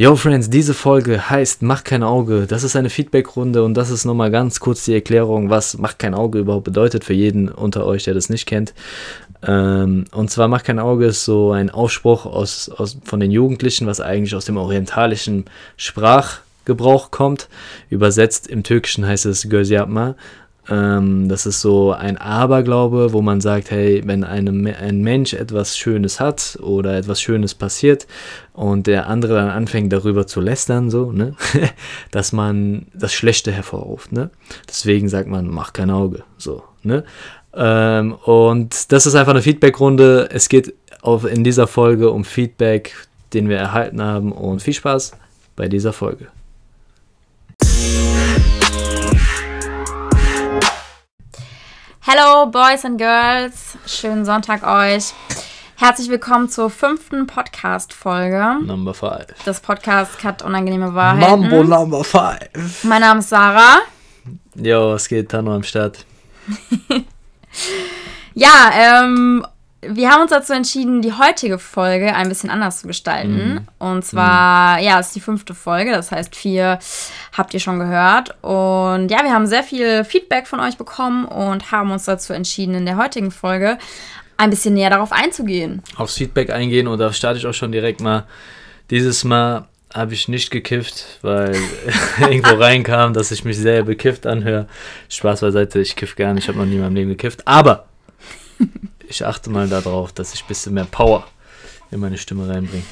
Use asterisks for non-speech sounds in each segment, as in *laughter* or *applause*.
Yo Friends, diese Folge heißt Mach kein Auge. Das ist eine Feedbackrunde und das ist nochmal ganz kurz die Erklärung, was Mach kein Auge überhaupt bedeutet für jeden unter euch, der das nicht kennt. Ähm, und zwar Mach kein Auge ist so ein Aufspruch aus, aus, von den Jugendlichen, was eigentlich aus dem orientalischen Sprachgebrauch kommt. Übersetzt im Türkischen heißt es Göz. Ähm, das ist so ein Aberglaube, wo man sagt, hey, wenn einem, ein Mensch etwas Schönes hat oder etwas Schönes passiert und der andere dann anfängt darüber zu lästern, so, ne, *laughs* dass man das Schlechte hervorruft, ne. Deswegen sagt man, mach kein Auge, so, ne. Ähm, und das ist einfach eine Feedbackrunde. Es geht auf, in dieser Folge um Feedback, den wir erhalten haben und viel Spaß bei dieser Folge. Hello, Boys and Girls. Schönen Sonntag euch. Herzlich willkommen zur fünften Podcast-Folge. Number 5. Das Podcast Cut Unangenehme Wahrheiten. Mambo Number 5. Mein Name ist Sarah. Jo, es geht Tano am Start. *laughs* ja, ähm, wir haben uns dazu entschieden, die heutige Folge ein bisschen anders zu gestalten. Mhm. Und zwar, mhm. ja, es ist die fünfte Folge, das heißt, vier habt ihr schon gehört. Und ja, wir haben sehr viel Feedback von euch bekommen und haben uns dazu entschieden, in der heutigen Folge ein bisschen näher darauf einzugehen. Aufs Feedback eingehen und da starte ich auch schon direkt mal. Dieses Mal habe ich nicht gekifft, weil *laughs* *laughs* irgendwo reinkam, dass ich mich sehr bekifft anhöre. Spaß beiseite, ich kiff gar nicht, ich habe noch nie in meinem Leben gekifft. Aber *laughs* ich achte mal darauf, dass ich ein bisschen mehr Power in meine Stimme reinbringe.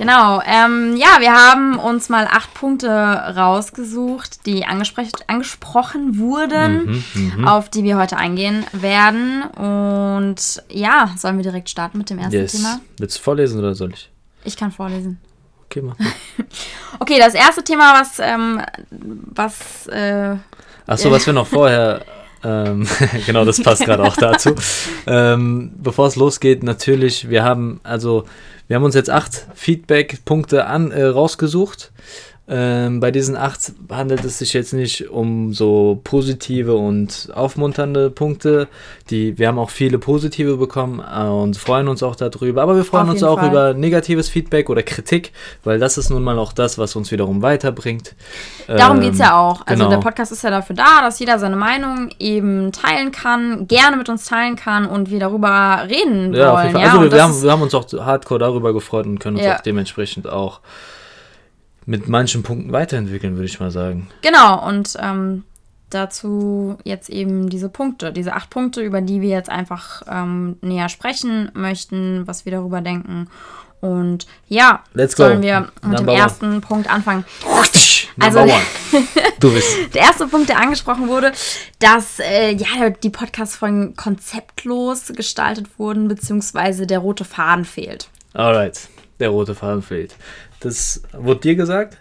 Genau, ähm, ja, wir haben uns mal acht Punkte rausgesucht, die angesprochen wurden, mhm, mh. auf die wir heute eingehen werden. Und ja, sollen wir direkt starten mit dem ersten yes. Thema? Willst du vorlesen oder soll ich? Ich kann vorlesen. Okay, mach. *laughs* okay, das erste Thema, was, ähm, was. Äh, Achso, was wir noch vorher ähm, *laughs* genau, das passt gerade auch dazu. *laughs* Ähm, bevor es losgeht, natürlich, wir haben also, wir haben uns jetzt acht Feedback-Punkte äh, rausgesucht. Ähm, bei diesen acht handelt es sich jetzt nicht um so positive und aufmunternde Punkte. Die, wir haben auch viele positive bekommen äh, und freuen uns auch darüber. Aber wir freuen uns auch Fall. über negatives Feedback oder Kritik, weil das ist nun mal auch das, was uns wiederum weiterbringt. Darum ähm, geht es ja auch. Also genau. der Podcast ist ja dafür da, dass jeder seine Meinung eben teilen kann, gerne mit uns teilen kann und wir darüber reden ja, wollen. Ja, also wir, wir, haben, wir haben uns auch hardcore darüber gefreut und können uns ja. auch dementsprechend auch mit manchen Punkten weiterentwickeln, würde ich mal sagen. Genau, und ähm, dazu jetzt eben diese Punkte, diese acht Punkte, über die wir jetzt einfach ähm, näher sprechen möchten, was wir darüber denken. Und ja, Let's sollen go. wir mit Number dem ersten one. Punkt anfangen. Also, *laughs* du bist. der erste Punkt, der angesprochen wurde, dass äh, ja, die Podcast-Folgen konzeptlos gestaltet wurden, beziehungsweise der rote Faden fehlt. Alright, der rote Faden fehlt. Das wurde dir gesagt?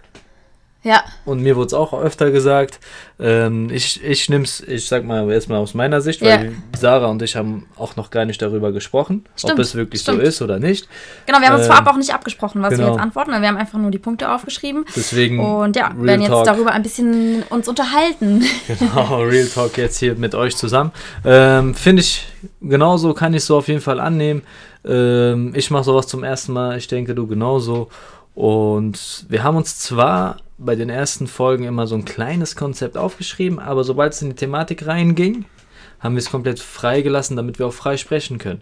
Ja. Und mir wurde es auch öfter gesagt. Ähm, ich ich nehme es, ich sag mal erstmal aus meiner Sicht, weil ja. Sarah und ich haben auch noch gar nicht darüber gesprochen, stimmt, ob es wirklich stimmt. so ist oder nicht. Genau, wir haben uns ähm, vorab auch nicht abgesprochen, was genau. wir jetzt antworten, weil wir haben einfach nur die Punkte aufgeschrieben. Deswegen. Und ja, Real werden jetzt Talk. darüber ein bisschen uns unterhalten. Genau, *laughs* Real Talk jetzt hier mit euch zusammen. Ähm, Finde ich genauso, kann ich so auf jeden Fall annehmen. Ähm, ich mache sowas zum ersten Mal, ich denke du genauso. Und wir haben uns zwar bei den ersten Folgen immer so ein kleines Konzept aufgeschrieben, aber sobald es in die Thematik reinging, haben wir es komplett freigelassen, damit wir auch frei sprechen können.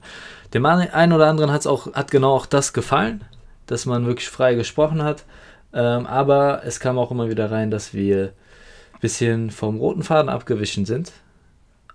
Dem einen oder anderen hat's auch, hat genau auch das gefallen, dass man wirklich frei gesprochen hat. Ähm, aber es kam auch immer wieder rein, dass wir ein bisschen vom roten Faden abgewichen sind.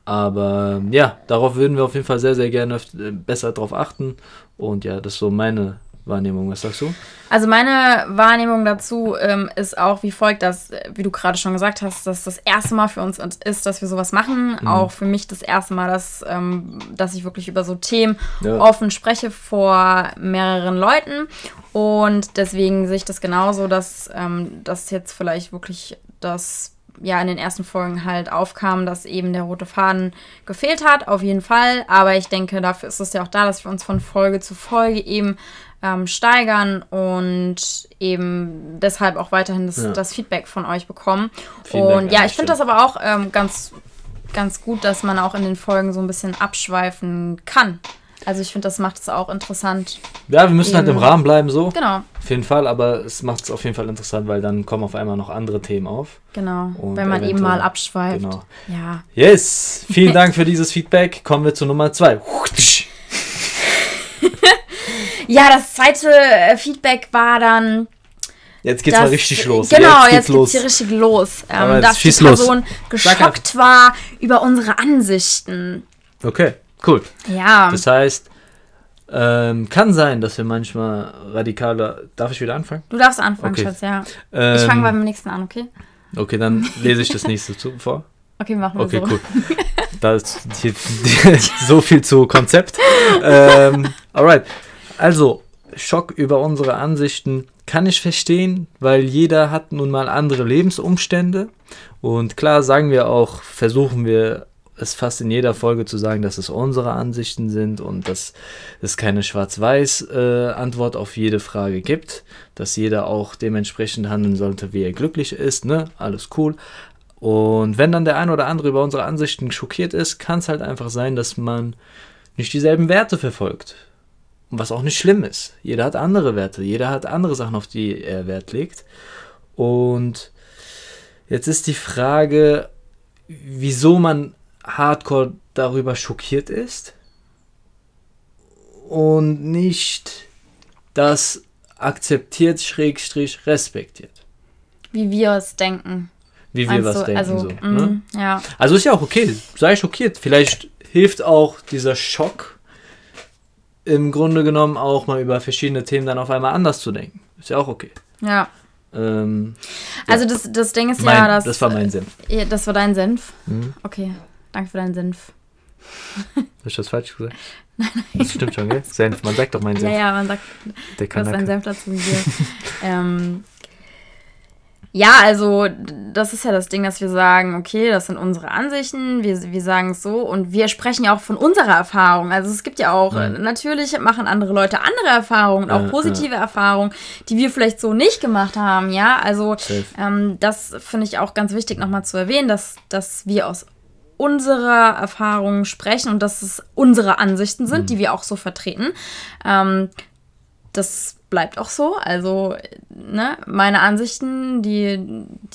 Aber ja, darauf würden wir auf jeden Fall sehr, sehr gerne äh, besser drauf achten. Und ja, das ist so meine Wahrnehmung. Was sagst du? Also meine Wahrnehmung dazu ähm, ist auch wie folgt, dass, wie du gerade schon gesagt hast, dass das erste Mal für uns ist, dass wir sowas machen. Mhm. Auch für mich das erste Mal, dass, ähm, dass ich wirklich über so Themen ja. offen spreche vor mehreren Leuten. Und deswegen sehe ich das genauso, dass ähm, das jetzt vielleicht wirklich das ja in den ersten Folgen halt aufkam, dass eben der rote Faden gefehlt hat, auf jeden Fall. Aber ich denke, dafür ist es ja auch da, dass wir uns von Folge zu Folge eben ähm, steigern und eben deshalb auch weiterhin das, ja. das Feedback von euch bekommen. Vielen und Dank, ja, ich finde das aber auch ähm, ganz, ganz gut, dass man auch in den Folgen so ein bisschen abschweifen kann. Also ich finde, das macht es auch interessant. Ja, wir müssen halt im Rahmen bleiben so. Genau. Auf jeden Fall, aber es macht es auf jeden Fall interessant, weil dann kommen auf einmal noch andere Themen auf. Genau. Wenn man eben mal abschweift. Genau. Ja. Yes. Vielen *laughs* Dank für dieses Feedback. Kommen wir zu Nummer zwei. *laughs* ja, das zweite äh, Feedback war dann. Jetzt geht's das, mal richtig los. Genau, jetzt, jetzt geht's los. hier richtig los. Ähm, dass die Person los. geschockt war über unsere Ansichten. Okay, cool. Ja. Das heißt, ähm, kann sein, dass wir manchmal radikaler. Darf ich wieder anfangen? Du darfst anfangen, okay. Schatz, ja. Ähm, ich fange beim nächsten an, okay? Okay, dann lese ich das nächste zu, vor. Okay, machen wir okay, so. Okay, cool. Da ist hier, so viel zu Konzept. ähm, alright. Also, Schock über unsere Ansichten kann ich verstehen, weil jeder hat nun mal andere Lebensumstände. Und klar sagen wir auch, versuchen wir es fast in jeder Folge zu sagen, dass es unsere Ansichten sind und dass es keine Schwarz-Weiß-Antwort äh, auf jede Frage gibt, dass jeder auch dementsprechend handeln sollte, wie er glücklich ist, ne? Alles cool. Und wenn dann der ein oder andere über unsere Ansichten schockiert ist, kann es halt einfach sein, dass man nicht dieselben Werte verfolgt. Was auch nicht schlimm ist. Jeder hat andere Werte, jeder hat andere Sachen, auf die er Wert legt. Und jetzt ist die Frage, wieso man hardcore darüber schockiert ist und nicht das akzeptiert, schrägstrich respektiert. Wie wir es denken. Wie wir was du? denken. Also, so, mm, ne? ja. also ist ja auch okay, sei schockiert. Vielleicht hilft auch dieser Schock im Grunde genommen auch mal über verschiedene Themen dann auf einmal anders zu denken. Ist ja auch okay. Ja. Ähm, also das, das Ding ist mein, ja, dass... Das war mein Senf. Ja, das war dein Senf? Mhm. Okay. Danke für deinen Senf. Habe ich das falsch gesagt? *laughs* Nein, nein. Das stimmt schon, gell? Senf, man sagt doch meinen Senf. Ja, ja, man sagt, Der kann du hast Senf dazu *laughs* ähm, ja, also das ist ja das Ding, dass wir sagen, okay, das sind unsere Ansichten, wir, wir sagen es so und wir sprechen ja auch von unserer Erfahrung. Also es gibt ja auch, ja. natürlich machen andere Leute andere Erfahrungen, auch ja, positive ja. Erfahrungen, die wir vielleicht so nicht gemacht haben, ja. Also ähm, das finde ich auch ganz wichtig nochmal zu erwähnen, dass, dass wir aus unserer Erfahrungen sprechen und dass es unsere Ansichten sind, mhm. die wir auch so vertreten. Ähm, das bleibt auch so. Also, ne, meine Ansichten, die,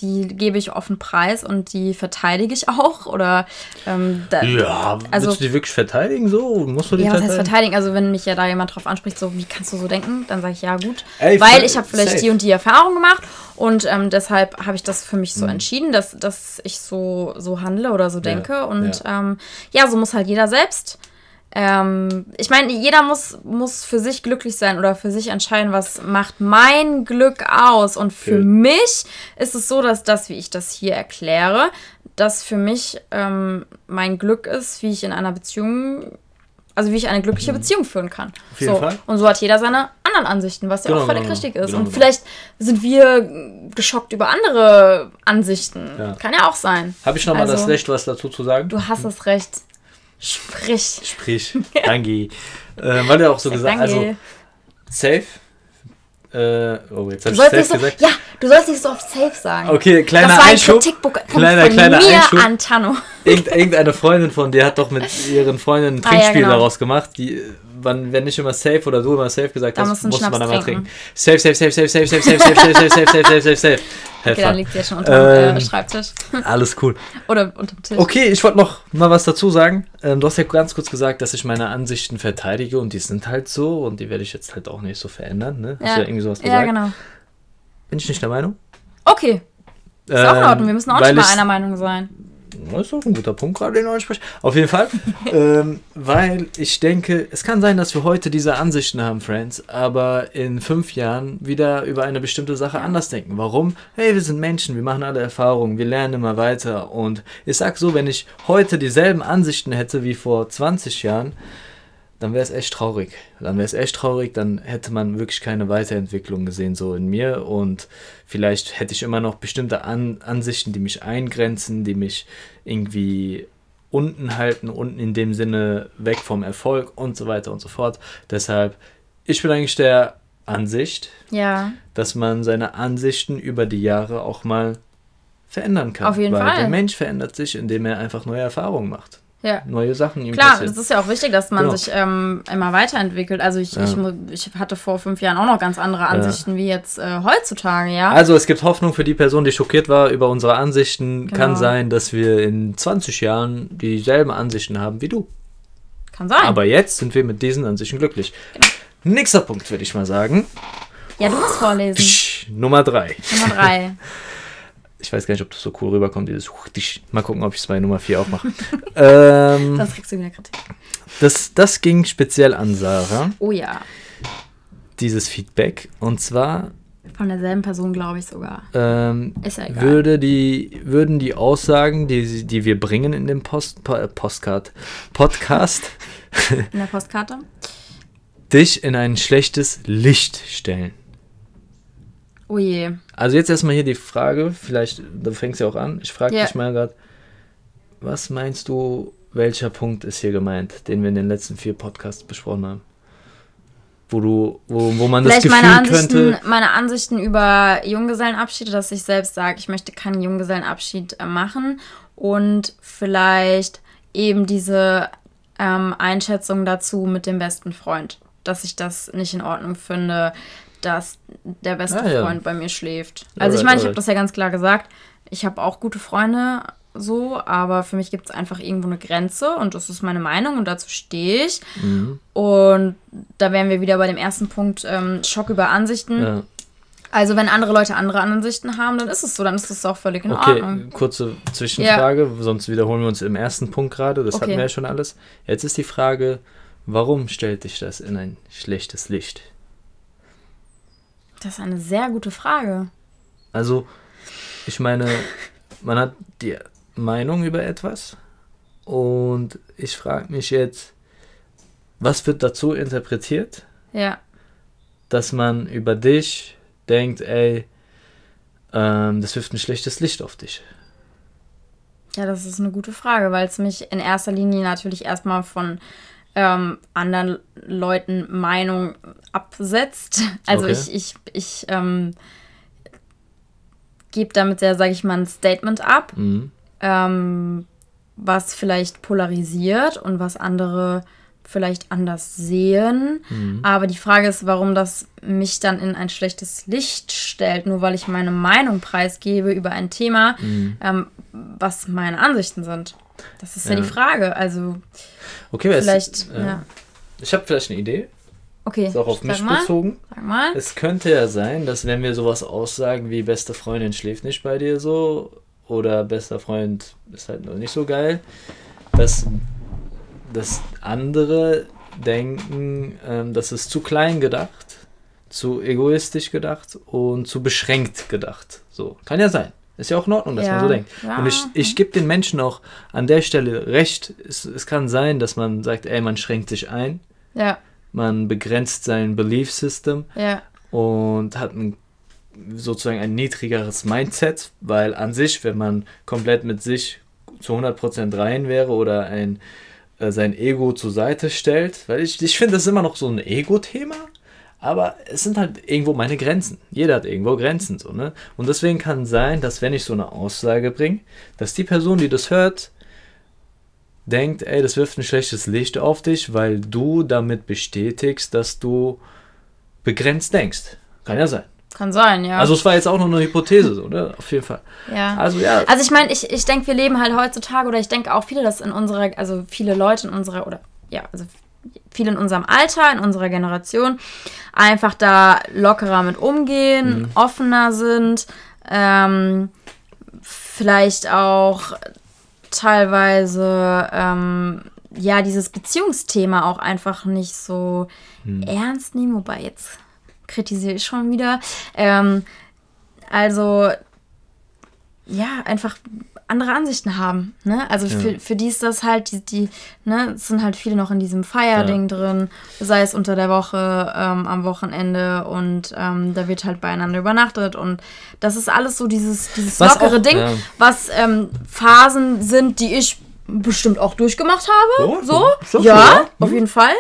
die gebe ich offen preis und die verteidige ich auch. Oder ähm, da, ja, also, willst du die wirklich verteidigen so? Musst du die ja, was heißt verteidigen? Also, wenn mich ja da jemand drauf anspricht, so, wie kannst du so denken, dann sage ich ja gut. Ey, weil ich habe vielleicht safe. die und die Erfahrung gemacht und ähm, deshalb habe ich das für mich so mhm. entschieden, dass, dass ich so, so handle oder so denke. Ja, und ja. Ähm, ja, so muss halt jeder selbst ähm, ich meine, jeder muss, muss für sich glücklich sein oder für sich entscheiden, was macht mein Glück aus. Und für okay. mich ist es so, dass das, wie ich das hier erkläre, dass für mich ähm, mein Glück ist, wie ich in einer Beziehung, also wie ich eine glückliche mhm. Beziehung führen kann. Auf jeden so. Fall. Und so hat jeder seine anderen Ansichten, was ja genau, auch völlig genau, richtig ist. Genau, und vielleicht sind wir geschockt über andere Ansichten. Ja. Kann ja auch sein. Habe ich nochmal also, das Recht, was dazu zu sagen? Du hast das Recht. Sprich. Sprich. *laughs* Danke. äh, weil er auch so gesagt also safe. Äh, oh, jetzt habe ich safe so, gesagt. Ja, du sollst nicht so oft safe sagen. Okay, kleiner das war Einschub. Kleiner, von kleiner mir Einschub. An Tano. irgendeine Freundin von dir hat doch mit ihren Freundinnen ein Trinkspiel ah, ja, genau. daraus gemacht. Die, wann, wenn nicht immer safe oder du immer safe gesagt hast, muss man einmal trinken. Safe, safe, safe, safe, safe, safe, safe, safe, safe, safe, safe, safe, safe, safe. Okay, dann liegt ja schon unter dem Schreibtisch. Alles cool. Oder unter dem Tisch. Okay, ich wollte noch mal was dazu sagen. du hast ja ganz kurz gesagt, dass ich meine Ansichten verteidige und die sind halt so und die werde ich jetzt halt auch nicht so verändern. Ne? Hast ja. du ja irgendwie sowas gesagt? Ja, genau. Bin ich nicht der Meinung? Okay. Ist auch in Ordnung. Wir müssen auch nicht mal einer Meinung sein. Das ist auch ein guter Punkt gerade, den du ansprichst. Auf jeden Fall. *laughs* ähm, weil ich denke, es kann sein, dass wir heute diese Ansichten haben, Friends, aber in fünf Jahren wieder über eine bestimmte Sache anders denken. Warum? Hey, wir sind Menschen, wir machen alle Erfahrungen, wir lernen immer weiter. Und ich sag so, wenn ich heute dieselben Ansichten hätte wie vor 20 Jahren, dann wäre es echt traurig. Dann wäre es echt traurig, dann hätte man wirklich keine Weiterentwicklung gesehen so in mir und vielleicht hätte ich immer noch bestimmte An Ansichten, die mich eingrenzen, die mich irgendwie unten halten, unten in dem Sinne weg vom Erfolg und so weiter und so fort. Deshalb, ich bin eigentlich der Ansicht, ja. dass man seine Ansichten über die Jahre auch mal verändern kann. Auf jeden weil Fall. der Mensch verändert sich, indem er einfach neue Erfahrungen macht. Ja. neue Sachen ihm Klar, passieren. das ist ja auch wichtig, dass man genau. sich ähm, immer weiterentwickelt. Also ich, ja. ich, ich, hatte vor fünf Jahren auch noch ganz andere Ansichten ja. wie jetzt äh, heutzutage, ja. Also es gibt Hoffnung für die Person, die schockiert war über unsere Ansichten. Genau. Kann sein, dass wir in 20 Jahren dieselben Ansichten haben wie du. Kann sein. Aber jetzt sind wir mit diesen Ansichten glücklich. Genau. Nächster Punkt, würde ich mal sagen. Ja, du musst vorlesen. Nummer drei. Nummer drei. *laughs* Ich weiß gar nicht, ob das so cool rüberkommt, dieses Mal gucken, ob ich es bei Nummer 4 aufmache. *laughs* ähm, das kriegst du wieder Kritik. Das, das ging speziell an Sarah. Oh ja. Dieses Feedback. Und zwar. Von derselben Person, glaube ich sogar. Ähm, Ist ja egal. Würde die, würden die Aussagen, die, die wir bringen in dem Post, Postcard, Podcast. in der Postkarte? *laughs* dich in ein schlechtes Licht stellen. Oh je. Also jetzt erstmal hier die Frage, vielleicht, da fängst du ja auch an. Ich frage yeah. dich mal gerade, was meinst du, welcher Punkt ist hier gemeint, den wir in den letzten vier Podcasts besprochen haben? Wo du, wo, wo man vielleicht das Gefühl meine Ansichten, könnte. Meine Ansichten über Junggesellenabschiede, dass ich selbst sage, ich möchte keinen Junggesellenabschied äh, machen und vielleicht eben diese ähm, Einschätzung dazu mit dem besten Freund, dass ich das nicht in Ordnung finde, dass der beste ah, ja. Freund bei mir schläft. Also ich meine, ich habe das ja ganz klar gesagt. Ich habe auch gute Freunde so, aber für mich gibt es einfach irgendwo eine Grenze und das ist meine Meinung und dazu stehe ich. Mhm. Und da wären wir wieder bei dem ersten Punkt ähm, Schock über Ansichten. Ja. Also wenn andere Leute andere Ansichten haben, dann ist es so, dann ist das auch völlig in okay, Ordnung. Kurze Zwischenfrage, ja. sonst wiederholen wir uns im ersten Punkt gerade, das okay. hatten wir ja schon alles. Jetzt ist die Frage, warum stellt dich das in ein schlechtes Licht? Das ist eine sehr gute Frage. Also, ich meine, man hat die Meinung über etwas und ich frage mich jetzt, was wird dazu interpretiert? Ja. Dass man über dich denkt, ey, ähm, das wirft ein schlechtes Licht auf dich. Ja, das ist eine gute Frage, weil es mich in erster Linie natürlich erstmal von ähm, anderen Leuten Meinung absetzt. *laughs* Also okay. ich, ich, ich ähm, gebe damit sehr, sage ich mal, ein Statement ab, mhm. ähm, was vielleicht polarisiert und was andere vielleicht anders sehen. Mhm. Aber die Frage ist, warum das mich dann in ein schlechtes Licht stellt, nur weil ich meine Meinung preisgebe über ein Thema, mhm. ähm, was meine Ansichten sind. Das ist ja, ja die Frage. Also okay, vielleicht. Es, äh, ja. Ich habe vielleicht eine Idee. Okay. Ist auch auf mich mal. bezogen. Sag mal. Es könnte ja sein, dass wenn wir sowas aussagen wie beste Freundin schläft nicht bei dir so oder bester Freund ist halt noch nicht so geil, dass, dass andere denken, ähm, das ist zu klein gedacht, zu egoistisch gedacht und zu beschränkt gedacht. So, kann ja sein. Ist ja auch in Ordnung, dass ja. man so denkt. Ja. Und ich, ich gebe den Menschen auch an der Stelle recht. Es, es kann sein, dass man sagt, ey, man schränkt sich ein. Ja. Man begrenzt sein Belief System. Ja. Und hat ein, sozusagen ein niedrigeres Mindset, weil an sich, wenn man komplett mit sich zu 100% rein wäre oder ein, äh, sein Ego zur Seite stellt, weil ich, ich finde, das ist immer noch so ein Ego-Thema. Aber es sind halt irgendwo meine Grenzen. Jeder hat irgendwo Grenzen, so, ne? Und deswegen kann sein, dass wenn ich so eine Aussage bringe, dass die Person, die das hört, denkt, ey, das wirft ein schlechtes Licht auf dich, weil du damit bestätigst, dass du begrenzt denkst. Kann ja sein. Kann sein, ja. Also es war jetzt auch noch eine Hypothese, so, ne? Auf jeden Fall. Ja. Also ja. Also ich meine, ich, ich denke, wir leben halt heutzutage, oder ich denke auch viele, dass in unserer, also viele Leute in unserer, oder ja, also viele in unserem Alter, in unserer Generation, einfach da lockerer mit umgehen, mhm. offener sind, ähm, vielleicht auch teilweise ähm, ja dieses Beziehungsthema auch einfach nicht so mhm. ernst nehmen, wobei jetzt kritisiere ich schon wieder. Ähm, also ja, einfach andere Ansichten haben. Ne? Also ja. für, für die ist das halt, die, die ne, es sind halt viele noch in diesem Feierding ja. drin, sei es unter der Woche, ähm, am Wochenende und ähm, da wird halt beieinander übernachtet und das ist alles so dieses, dieses lockere auch, Ding, ja. was ähm, Phasen sind, die ich bestimmt auch durchgemacht habe. Oh, so, so, ja, ja. auf jeden Fall.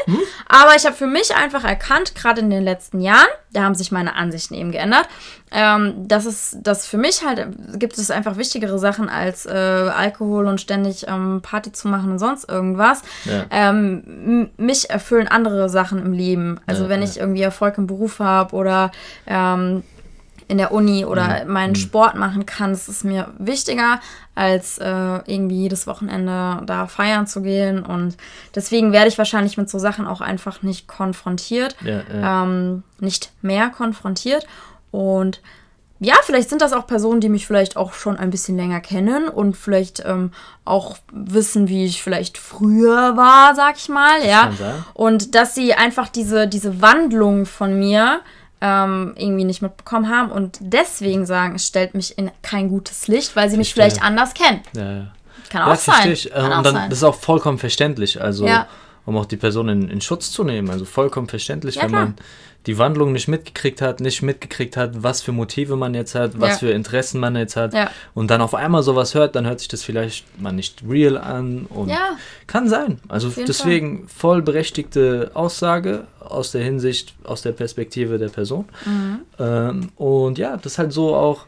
Aber ich habe für mich einfach erkannt, gerade in den letzten Jahren, da haben sich meine Ansichten eben geändert, ähm, dass es, dass für mich halt gibt es einfach wichtigere Sachen als äh, Alkohol und ständig ähm, Party zu machen und sonst irgendwas. Ja. Ähm, mich erfüllen andere Sachen im Leben. Also Ja, wenn ja. ich irgendwie Erfolg im Beruf habe oder ähm, in der Uni oder Mhm. meinen Sport machen kann, das ist mir wichtiger, als äh, irgendwie jedes Wochenende da feiern zu gehen. Und deswegen werde ich wahrscheinlich mit so Sachen auch einfach nicht konfrontiert, Ja, ja. ähm, nicht mehr konfrontiert. Und ja, vielleicht sind das auch Personen, die mich vielleicht auch schon ein bisschen länger kennen und vielleicht ähm, auch wissen, wie ich vielleicht früher war, sag ich mal, ja. kann sein. Und dass sie einfach diese, diese Wandlung von mir ähm, irgendwie nicht mitbekommen haben und deswegen sagen, es stellt mich in kein gutes Licht, weil sie mich Verstehe. vielleicht anders kennen. ja, ja. Kann Ja, auch sein. verstehe ich. Kann auch Und dann, sein. das ist auch vollkommen verständlich. Also, Ja. um auch die Person in, in Schutz zu nehmen. Also vollkommen verständlich, Ja, wenn klar. man die Wandlung nicht mitgekriegt hat, nicht mitgekriegt hat, was für Motive man jetzt hat, was Ja. für Interessen man jetzt hat. Ja. Und dann auf einmal sowas hört, dann hört sich das vielleicht mal nicht real an. Und Ja. kann sein. Also deswegen voll berechtigte Aussage aus der Hinsicht, aus der Perspektive der Person. Mhm. Ähm, und ja, das ist halt so auch.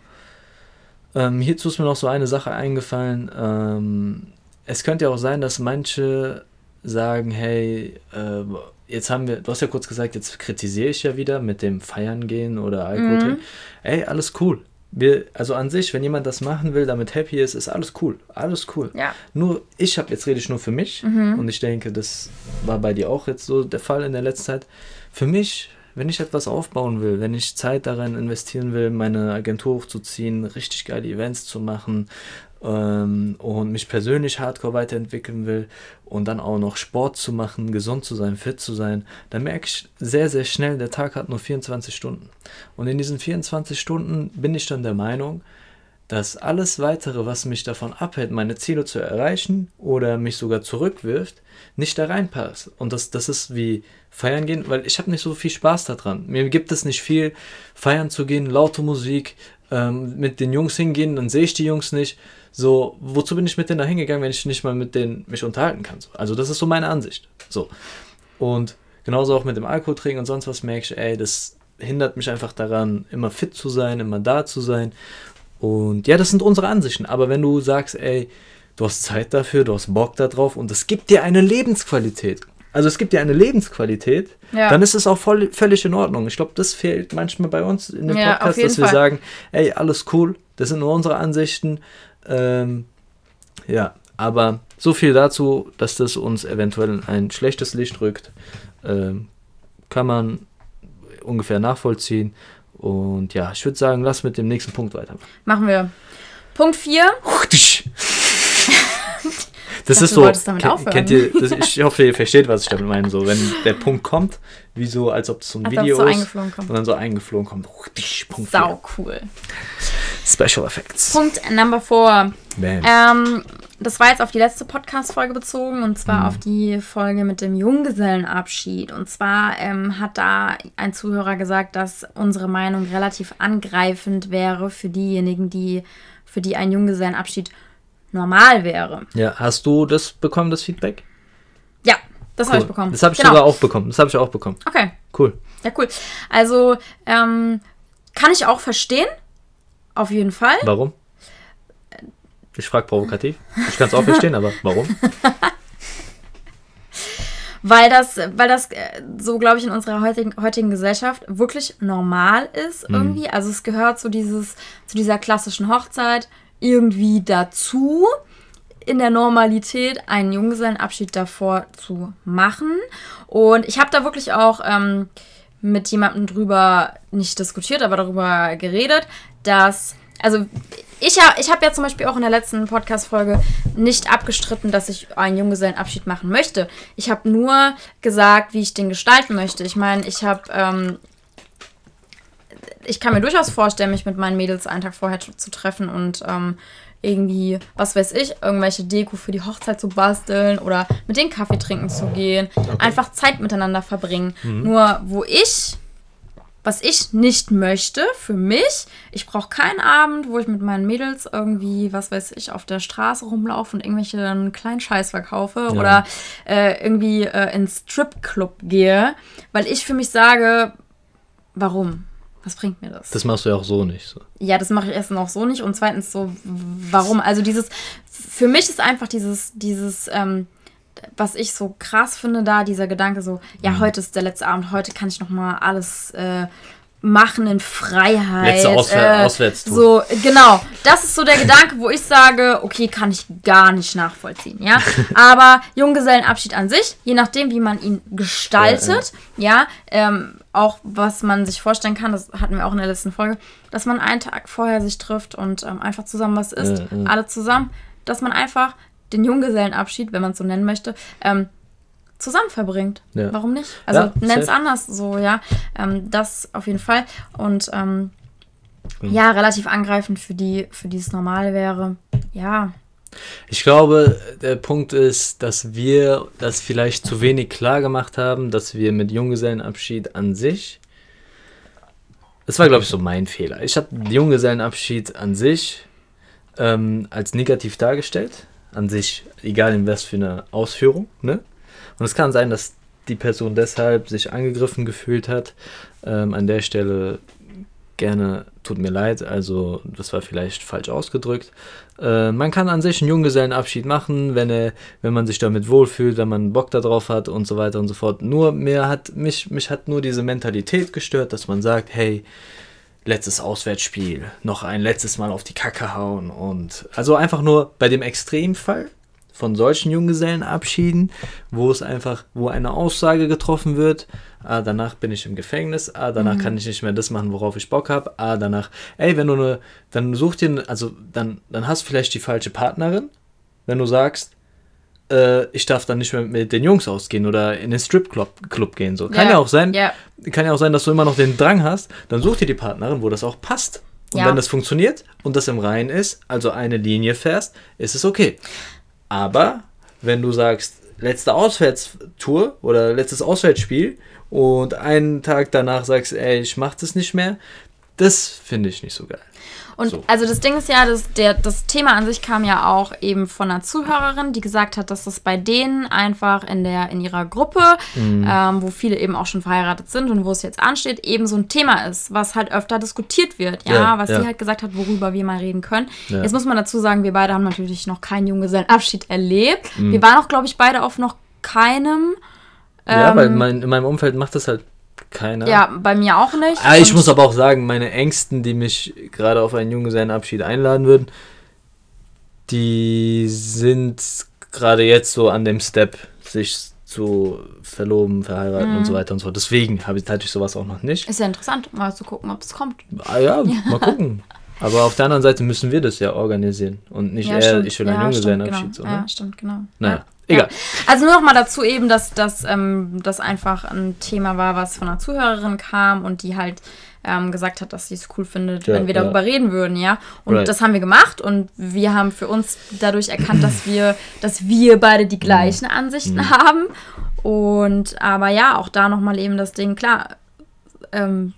Ähm, hierzu ist mir noch so eine Sache eingefallen. Ähm, es könnte ja auch sein, dass manche sagen, hey, äh, jetzt haben wir, du hast ja kurz gesagt, jetzt kritisiere ich ja wieder mit dem Feiern gehen oder Alkohol Mhm. trinken. Ey, alles cool. Wir, also an sich, wenn jemand das machen will, damit happy ist, ist alles cool. Alles cool. Ja. Nur, ich habe, jetzt rede ich nur für mich und ich denke, das war bei dir auch jetzt so der Fall in der letzten Zeit. Für mich, wenn ich etwas aufbauen will, wenn ich Zeit darin investieren will, meine Agentur hochzuziehen, richtig geile Events zu machen ähm, und mich persönlich hardcore weiterentwickeln will und dann auch noch Sport zu machen, gesund zu sein, fit zu sein, dann merke ich sehr, sehr schnell, der Tag hat nur 24 Stunden. Und in diesen 24 Stunden bin ich dann der Meinung, dass alles weitere, was mich davon abhält, meine Ziele zu erreichen oder mich sogar zurückwirft, nicht da reinpasst. Und das, das ist wie feiern gehen, weil ich habe nicht so viel Spaß daran. Mir gibt es nicht viel, feiern zu gehen, laute Musik, ähm, mit den Jungs hingehen, dann sehe ich die Jungs nicht. So, wozu bin ich mit denen da hingegangen, wenn ich nicht mal mit denen mich unterhalten kann? So. Also das ist so meine Ansicht. So. Und genauso auch mit dem Alkohol trinken und sonst was merke ich, ey, das hindert mich einfach daran, immer fit zu sein, immer da zu sein. Und ja, das sind unsere Ansichten. Aber wenn du sagst, ey, du hast Zeit dafür, du hast Bock darauf und es gibt dir eine Lebensqualität. Also es gibt dir eine Lebensqualität, Ja. dann ist es auch voll, völlig in Ordnung. Ich glaube, das fehlt manchmal bei uns in dem Ja, Podcast, dass wir Fall. sagen, ey, alles cool, das sind nur unsere Ansichten. Ähm, ja, aber so viel dazu, dass das uns eventuell in ein schlechtes Licht rückt, ähm, kann man ungefähr nachvollziehen. Und ja, ich würde sagen, lass mit dem nächsten Punkt weitermachen. Machen wir. Punkt 4. Das dachte, ist so, kennt ihr, das, *laughs* ich hoffe, ihr versteht, was ich damit meine. So, wenn der Punkt kommt, wie so, als ob es so ein Als Video so ist und dann so eingeflogen kommt. Punkt Sau cool. vier. Special Effects. Punkt Number 4. Bam. Ähm, das war jetzt auf die letzte Podcast-Folge bezogen und Mhm. zwar auf die Folge mit dem Junggesellenabschied. Und zwar ähm, hat da ein Zuhörer gesagt, dass unsere Meinung relativ angreifend wäre für diejenigen, die für die ein Junggesellenabschied normal wäre. Ja, hast du das bekommen, das Feedback? Ja, das habe Cool. ich bekommen. Das habe ich Genau. sogar auch bekommen. Das habe ich auch bekommen. Okay, Cool. ja cool. Also ähm, kann ich auch verstehen. Auf jeden Fall. Warum? Ich frage provokativ. Ich kann es auch verstehen, aber warum? *laughs* Weil das, weil das äh, so, glaube ich, in unserer heutigen, heutigen Gesellschaft wirklich normal ist irgendwie. Also es gehört zu, dieses, zu dieser klassischen Hochzeit irgendwie dazu, in der Normalität einen Junggesellenabschied davor zu machen. Und ich habe da wirklich auch ähm, mit jemandem drüber nicht diskutiert, aber darüber geredet, dass, also ich, ich habe ja zum Beispiel auch in der letzten Podcast-Folge nicht abgestritten, dass ich einen Junggesellenabschied machen möchte. Ich habe nur gesagt, wie ich den gestalten möchte. Ich meine, ich habe, ähm, ich kann mir durchaus vorstellen, mich mit meinen Mädels einen Tag vorher zu, treffen und ähm, irgendwie, was weiß ich, irgendwelche Deko für die Hochzeit zu basteln oder mit denen Kaffee trinken zu gehen. Einfach Zeit miteinander verbringen. Nur wo ich was ich nicht möchte für mich, ich brauche keinen Abend, wo ich mit meinen Mädels irgendwie, was weiß ich, auf der Straße rumlaufe und irgendwelchen kleinen Scheiß verkaufe Ja. oder äh, irgendwie äh, ins Stripclub gehe, weil ich für mich sage, warum? Was bringt mir das? Das machst du ja auch so nicht. So. Ja, das mache ich erstens auch so nicht und zweitens so, warum? Also dieses, für mich ist einfach dieses, dieses, ähm, was ich so krass finde, da dieser Gedanke so, ja, Mhm. heute ist der letzte Abend, heute kann ich noch mal alles äh, machen in Freiheit. Letzte Auswär- Auswärtstour. So, genau. Das ist so der Gedanke, wo ich sage, okay, kann ich gar nicht nachvollziehen, ja. *laughs* Aber Junggesellenabschied an sich, je nachdem, wie man ihn gestaltet, ja, ähm, auch was man sich vorstellen kann, das hatten wir auch in der letzten Folge, dass man einen Tag vorher sich trifft und ähm, einfach zusammen was isst, Ja, ja. alle zusammen, dass man einfach den Junggesellenabschied, wenn man es so nennen möchte, ähm, zusammen verbringt. Ja. Warum nicht? Also Ja, nenn es anders, so, ja. Ähm, das auf jeden Fall. Und ähm, Mhm. ja, relativ angreifend für die, für die es normal wäre. Ja. Ich glaube, der Punkt ist, dass wir das vielleicht zu wenig klar gemacht haben, dass wir mit Junggesellenabschied an sich. Das war, glaube ich, so mein Fehler. Ich habe Junggesellenabschied an sich ähm, als negativ dargestellt. An sich, egal in was für eine Ausführung. Ne? Und es kann sein, dass die Person deshalb sich angegriffen gefühlt hat. Ähm, an der Stelle gerne, tut mir leid, also das war vielleicht falsch ausgedrückt. Äh, man kann an sich einen Junggesellenabschied machen, wenn, er, wenn man sich damit wohlfühlt, wenn man Bock darauf hat und so weiter und so fort. Nur mir hat, mich, mich hat nur diese Mentalität gestört, dass man sagt, hey, letztes Auswärtsspiel, noch ein letztes Mal auf die Kacke hauen und also einfach nur bei dem Extremfall von solchen Junggesellenabschieden, wo es einfach, wo eine Aussage getroffen wird, ah, danach bin ich im Gefängnis, ah, danach kann ich nicht mehr das machen, worauf ich Bock habe, ah, danach, ey, wenn du eine, dann such dir, also dann, dann hast du vielleicht die falsche Partnerin, wenn du sagst, äh, ich darf dann nicht mehr mit den Jungs ausgehen oder in den Stripclub Club gehen, so. Kann ja, auch sein, Ja. kann ja auch sein, dass du immer noch den Drang hast, dann such dir die Partnerin, wo das auch passt. Und Ja. wenn das funktioniert und das im Reinen ist, also eine Linie fährst, ist es okay. Aber wenn du sagst, letzte Auswärtstour oder letztes Auswärtsspiel und einen Tag danach sagst, ey, ich mach das nicht mehr, das finde ich nicht so geil. Und So. also das Ding ist ja, das, der, das Thema an sich kam ja auch eben von einer Zuhörerin, die gesagt hat, dass das bei denen einfach in der in ihrer Gruppe, Mhm. ähm, wo viele eben auch schon verheiratet sind und wo es jetzt ansteht, eben so ein Thema ist, was halt öfter diskutiert wird, ja, Ja, was ja. sie halt gesagt hat, worüber wir mal reden können. Ja. Jetzt muss man dazu sagen, wir beide haben natürlich noch keinen Junggesellenabschied erlebt. Mhm. Wir waren auch, glaube ich, beide auf noch keinem. ja, Ähm, weil mein, in meinem Umfeld macht das halt keiner. Ja, bei mir auch nicht. Ah, ich muss aber auch sagen, meine Ängsten, die mich gerade auf einen Junggesellenabschied einladen würden, die sind gerade jetzt so an dem Step, sich zu verloben, verheiraten Mhm. und so weiter und so fort. Deswegen habe ich, hatte ich sowas auch noch nicht. Ist ja interessant, mal zu gucken, ob es kommt. Ah ja, mal gucken. *laughs* Aber auf der anderen Seite müssen wir das ja organisieren und nicht Ja, er, stimmt. ich will einen Ja, Junggesellenabschied. Stimmt, So, genau. ne? Ja, stimmt, genau. Naja, Ja. egal. Also nur noch mal dazu eben, dass, dass ähm, das einfach ein Thema war, was von einer Zuhörerin kam und die halt ähm, gesagt hat, dass sie es cool findet, Ja, wenn wir darüber reden würden, ja. Und Right. das haben wir gemacht und wir haben für uns dadurch erkannt, dass wir, dass wir beide die gleichen Mhm. Ansichten haben. Und aber ja, auch da noch mal eben das Ding, klar, ähm,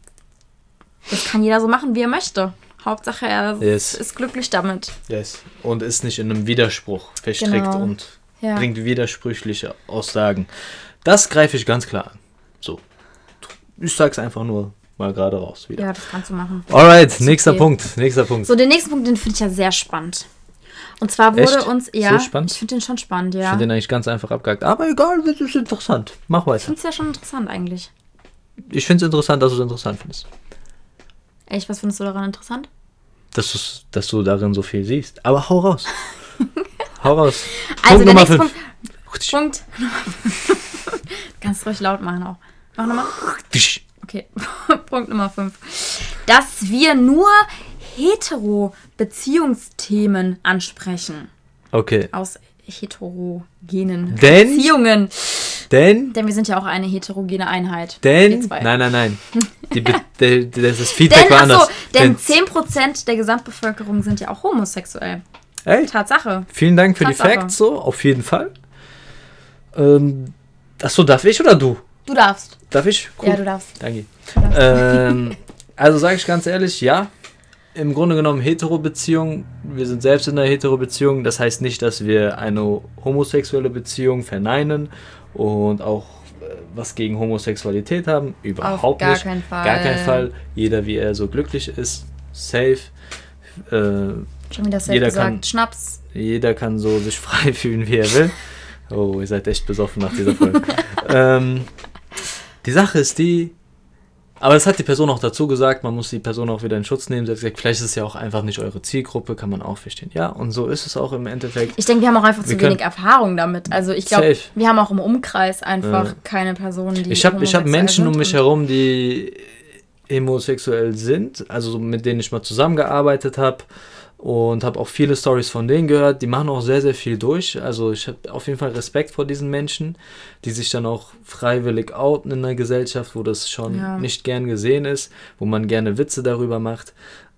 das kann jeder so machen, wie er möchte. Hauptsache, er Yes. ist glücklich damit. Yes. Und ist nicht in einem Widerspruch verstrickt Genau. und Ja. bringt widersprüchliche Aussagen. Das greife ich ganz klar an. So. Ich sag's einfach nur mal gerade raus wieder. Ja, das kannst du machen. Alright, nächster okay. Punkt. Nächster Punkt. So, den nächsten Punkt, den finde ich ja sehr spannend. Und zwar wurde Echt? uns, ja, So spannend? ich finde den schon spannend, Ich ja. finde den eigentlich ganz einfach abgehakt. Aber egal, das ist interessant. Mach Ich weiter. finde es ja schon interessant eigentlich. Ich finde es interessant, dass du es interessant findest. Echt, was findest du daran interessant? Dass, du's- dass du darin so viel siehst. Aber hau raus. *laughs* hau raus. Also Punkt Nummer nächste 5. Punkt. Punkt. *laughs* Kannst ruhig laut machen auch. Mach nochmal. Okay. *laughs* Punkt Nummer 5. Dass wir nur hetero-Beziehungsthemen ansprechen. Okay. Aus heterogenen Denn? Beziehungen. Denn, Denn wir sind ja auch eine heterogene Einheit. denn, nein, nein, nein. *laughs* Die, der, der, das Feedback Denn, war achso, anders. denn 10% der Gesamtbevölkerung sind ja auch homosexuell. Ey, Tatsache. vielen Dank für Tatsache. die Facts, so, auf jeden Fall. Ähm, achso, darf ich oder du? Du darfst. Darf ich? Cool. Ja, du darfst. Danke. Du darfst. Ähm, *laughs* also sage ich ganz ehrlich, ja. Im Grunde genommen Hetero-Beziehung. Wir sind selbst in einer Hetero-Beziehung. Das heißt nicht, dass wir eine homosexuelle Beziehung verneinen und auch äh, was gegen Homosexualität haben. Überhaupt Auf gar nicht. Keinen Fall. Gar keinen Fall. Jeder, wie er so glücklich ist. Safe. Äh, Schon wieder safe jeder gesagt. Kann, Schnaps. Jeder kann so sich *laughs* frei fühlen, wie er will. Oh, ihr seid echt besoffen nach dieser Folge. *laughs* ähm, die Sache ist die, aber das hat die Person auch dazu gesagt, man muss die Person auch wieder in Schutz nehmen. Sie hat gesagt, vielleicht ist es ja auch einfach nicht eure Zielgruppe, kann man auch verstehen. Ja, und so ist es auch im Endeffekt. Ich denke, wir haben auch einfach zu wenig Erfahrung damit. Also ich glaube, wir haben auch im Umkreis einfach ja. keine Personen, die. Ich habe hab Menschen um mich herum, die homosexuell sind, also mit denen ich mal zusammengearbeitet habe und habe auch viele Stories von denen gehört. Die machen auch sehr, sehr viel durch. Also ich habe auf jeden Fall Respekt vor diesen Menschen, die sich dann auch freiwillig outen in einer Gesellschaft, wo das schon ja. nicht gern gesehen ist, wo man gerne Witze darüber macht.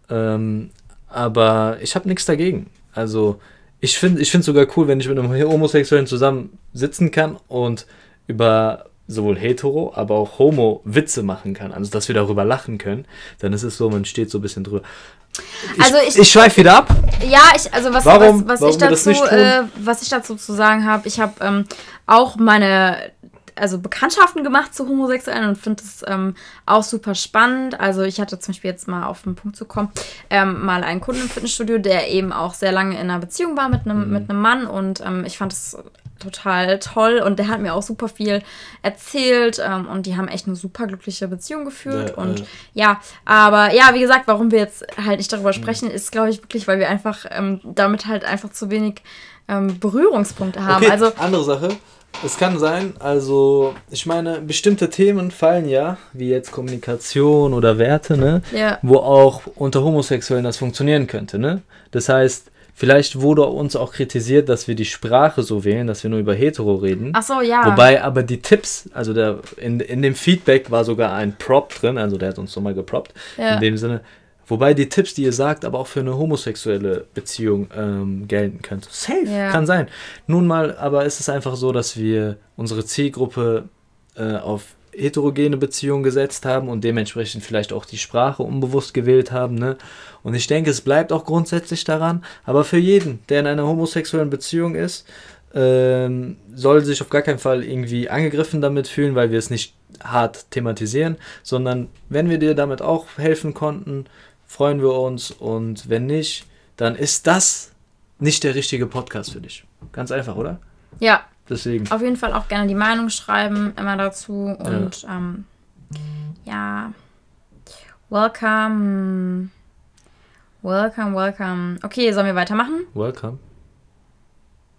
Ähm, aber ich habe nichts dagegen. Also ich finde ich finde sogar cool, wenn ich mit einem Homosexuellen zusammen sitzen kann und über sowohl hetero, aber auch homo Witze machen kann, also dass wir darüber lachen können, dann ist es so, man steht so ein bisschen drüber. Ich, also ich, ich schweife wieder ab. Ja, ich, also was, warum, was, was ich dazu, äh, was ich dazu zu sagen habe, ich habe ähm, auch meine also Bekanntschaften gemacht zu Homosexuellen und finde es ähm, auch super spannend. Also ich hatte zum Beispiel jetzt mal auf den Punkt zu kommen, ähm, mal einen Kunden im Fitnessstudio, der eben auch sehr lange in einer Beziehung war mit einem, mhm. mit einem Mann und ähm, ich fand es total toll und der hat mir auch super viel erzählt ähm, und die haben echt eine super glückliche Beziehung geführt ja, und äh. ja, aber ja, wie gesagt, warum wir jetzt halt nicht darüber sprechen, ist glaube ich wirklich, weil wir einfach ähm, damit halt einfach zu wenig ähm, Berührungspunkte haben. Okay, also andere Sache. Es kann sein, also ich meine, bestimmte Themen fallen ja, wie jetzt Kommunikation oder Werte, ne? Ja. Wo auch unter Homosexuellen das funktionieren könnte, ne? Das heißt, Vielleicht wurde uns auch kritisiert, dass wir die Sprache so wählen, dass wir nur über Hetero reden. Ach so, ja. Wobei aber die Tipps, also der, in, in dem Feedback war sogar ein Prop drin, also der hat uns nochmal geproppt. Ja. In dem Sinne, wobei die Tipps, die ihr sagt, aber auch für eine homosexuelle Beziehung ähm, gelten können. Safe, ja. kann sein. Nun mal, aber ist es einfach so, dass wir unsere Zielgruppe äh, auf heterogene Beziehungen gesetzt haben und dementsprechend vielleicht auch die Sprache unbewusst gewählt haben. Ne? Und ich denke, es bleibt auch grundsätzlich daran, aber für jeden, der in einer homosexuellen Beziehung ist, ähm, soll sich auf gar keinen Fall irgendwie angegriffen damit fühlen, weil wir es nicht hart thematisieren, sondern wenn wir dir damit auch helfen konnten, freuen wir uns und wenn nicht, dann ist das nicht der richtige Podcast für dich. Ganz einfach, oder? Ja, Deswegen. Auf jeden Fall auch gerne die Meinung schreiben, immer dazu. Und ja, ähm, ja. welcome. Welcome, welcome. Okay, sollen wir weitermachen? Welcome.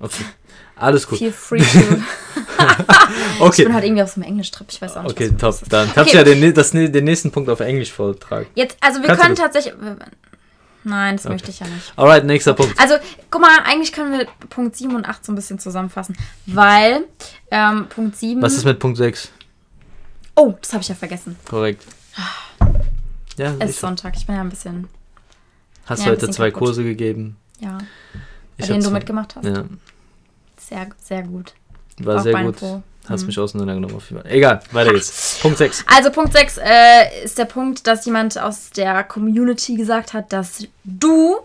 Okay. *laughs* Alles gut. Feel free to. *laughs* okay. Ich bin halt irgendwie auf so einem Englisch-Trip, ich weiß auch nicht. Okay, top. Dann kannst okay. du ja den, das, den nächsten Punkt auf Englisch vortragen. Jetzt, also wir kannst können tatsächlich. Nein, das okay. möchte ich ja nicht. Alright, nächster Punkt. Also, guck mal, eigentlich können wir Punkt 7 und 8 so ein bisschen zusammenfassen. Weil ähm, Punkt 7. Was ist mit Punkt 6? Oh, das habe ich ja vergessen. Korrekt. Ja, es ist Sonntag, ich bin ja ein bisschen. Hast ja, du heute zwei kaputt. Kurse gegeben? Ja. Bei denen du mitgemacht hast? Ja. Sehr, sehr gut. War Auch sehr gut. Pro. Hast mhm. mich auseinandergenommen auf jeden Fall. Egal, weiter geht's. Punkt 6. Also Punkt 6 äh, ist der Punkt, dass jemand aus der Community gesagt hat, dass du,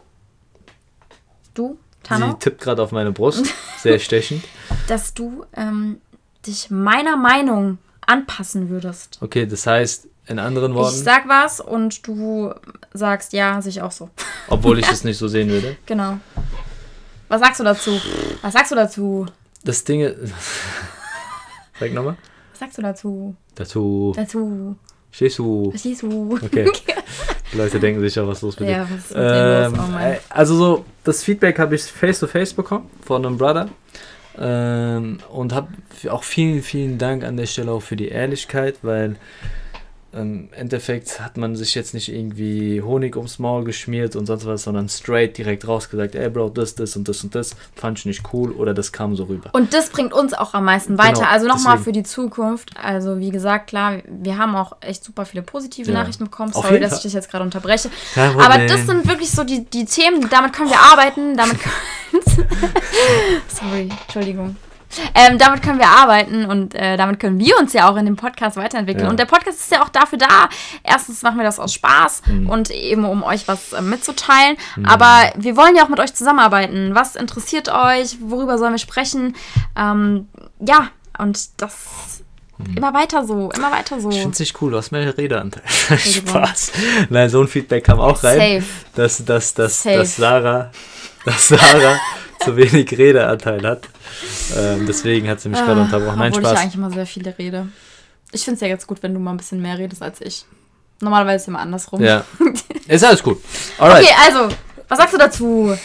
du, Tano? Sie tippt gerade auf meine Brust, sehr *laughs* stechend. dass du ähm, dich meiner Meinung anpassen würdest. Okay, das heißt, in anderen Worten. Ich sag was und du sagst ja, sich auch so. Obwohl ich *laughs* es nicht so sehen würde. Genau. Was sagst du dazu? Was sagst du dazu? Das Ding ist. Sag nochmal. Was sagst du dazu? Dazu. Dazu. Stehst du? Okay. *laughs* Die Leute denken sich ja, was los mit ja, dir. Was ist mit ähm, los? Oh äh, also so, das Feedback habe ich face to face bekommen von einem Brother. Ähm, und habe auch vielen, vielen Dank an der Stelle auch für die Ehrlichkeit, weil im Endeffekt hat man sich jetzt nicht irgendwie Honig ums Maul geschmiert und sonst was, sondern straight direkt rausgesagt, ey Bro, das, das und das und das fand ich nicht cool oder das kam so rüber. Und das bringt uns auch am meisten weiter. Genau, also nochmal für die Zukunft. Also wie gesagt, klar, wir haben auch echt super viele positive ja. Nachrichten bekommen. Sorry, dass ich dich jetzt gerade unterbreche. Aber das sind wirklich so die, die Themen, damit können wir arbeiten, damit können *laughs* *laughs* Sorry, Entschuldigung. Ähm, damit können wir arbeiten und äh, damit können wir uns ja auch in dem Podcast weiterentwickeln. Ja. Und der Podcast ist ja auch dafür da. Erstens machen wir das aus Spaß mhm. und eben um euch was äh, mitzuteilen. Mhm. Aber wir wollen ja auch mit euch zusammenarbeiten. Was interessiert euch? Worüber sollen wir sprechen? Ähm, ja, und das hm. Immer weiter so, immer weiter so. Ich finde es nicht cool, du hast mehr Redeanteil. Spaß. Nein, so ein Feedback kam auch rein. Safe. Dass, dass, dass, Safe. dass Sarah, dass Sarah *laughs* zu wenig Redeanteil hat. Ähm, deswegen hat sie mich gerade ah, unterbrochen. Nein, Spaß. ich eigentlich immer sehr viele rede. Ich finde es ja jetzt gut, wenn du mal ein bisschen mehr redest als ich. Normalerweise ist es immer andersrum. Ja. ist alles gut. Alright. Okay, also, was sagst du dazu?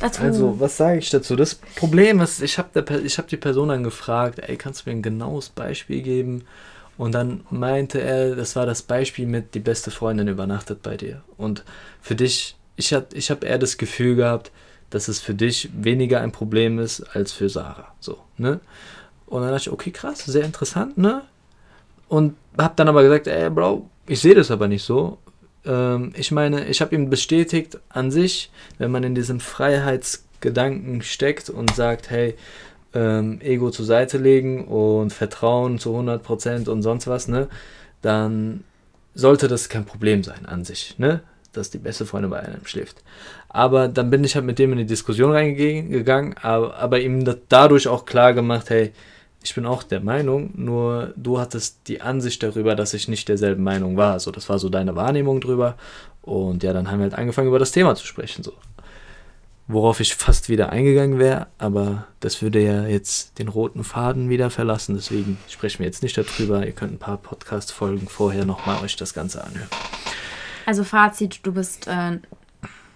dazu? Also, was sage ich dazu? Das Problem ist, ich habe hab die Person dann gefragt, ey, kannst du mir ein genaues Beispiel geben? Und dann meinte er, das war das Beispiel mit, die beste Freundin übernachtet bei dir. Und für dich, ich habe ich hab eher das Gefühl gehabt, dass es für dich weniger ein Problem ist als für Sarah. So, ne? Und dann dachte ich, okay, krass, sehr interessant, ne? Und hab dann aber gesagt, ey, Bro, ich sehe das aber nicht so. Ähm, ich meine, ich habe ihm bestätigt, an sich, wenn man in diesem Freiheitsgedanken steckt und sagt, hey, ähm, Ego zur Seite legen und Vertrauen zu 100% und sonst was, ne, dann sollte das kein Problem sein an sich, ne, dass die beste Freundin bei einem schläft. Aber dann bin ich halt mit dem in die Diskussion reingegangen, aber, aber ihm dadurch auch klar gemacht, hey, ich bin auch der Meinung, nur du hattest die Ansicht darüber, dass ich nicht derselben Meinung war. So, das war so deine Wahrnehmung drüber. Und ja, dann haben wir halt angefangen, über das Thema zu sprechen. So. Worauf ich fast wieder eingegangen wäre, aber das würde ja jetzt den roten Faden wieder verlassen. Deswegen sprechen wir jetzt nicht darüber. Ihr könnt ein paar Podcast-Folgen vorher nochmal euch das Ganze anhören. Also Fazit, du bist äh,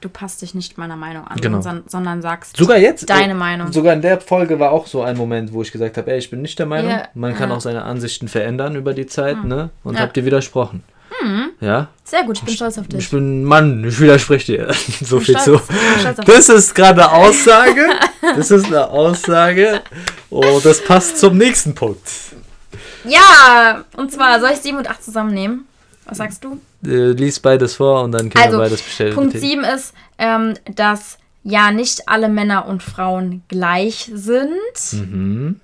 du passt dich nicht meiner Meinung an, genau. sondern, sondern sagst sogar jetzt, deine äh, Meinung. Sogar in der Folge war auch so ein Moment, wo ich gesagt habe, ey, ich bin nicht der Meinung. Yeah. Man kann ja. auch seine Ansichten verändern über die Zeit, mhm. ne? Und ja. hab dir widersprochen. Mhm. Ja. Sehr gut, ich bin stolz auf dich. Ich bin Mann, ich widerspreche dir. *laughs* so viel stolz, zu. Das ist gerade eine Aussage. das ist eine Aussage. Oh, das passt zum nächsten Punkt. Ja, und zwar, soll ich 7 und 8 zusammennehmen? Was sagst du? Äh, lies beides vor und dann können also, wir beides bestellen. Punkt 7 ist, ähm, dass ja nicht alle Männer und Frauen gleich sind. Mhm.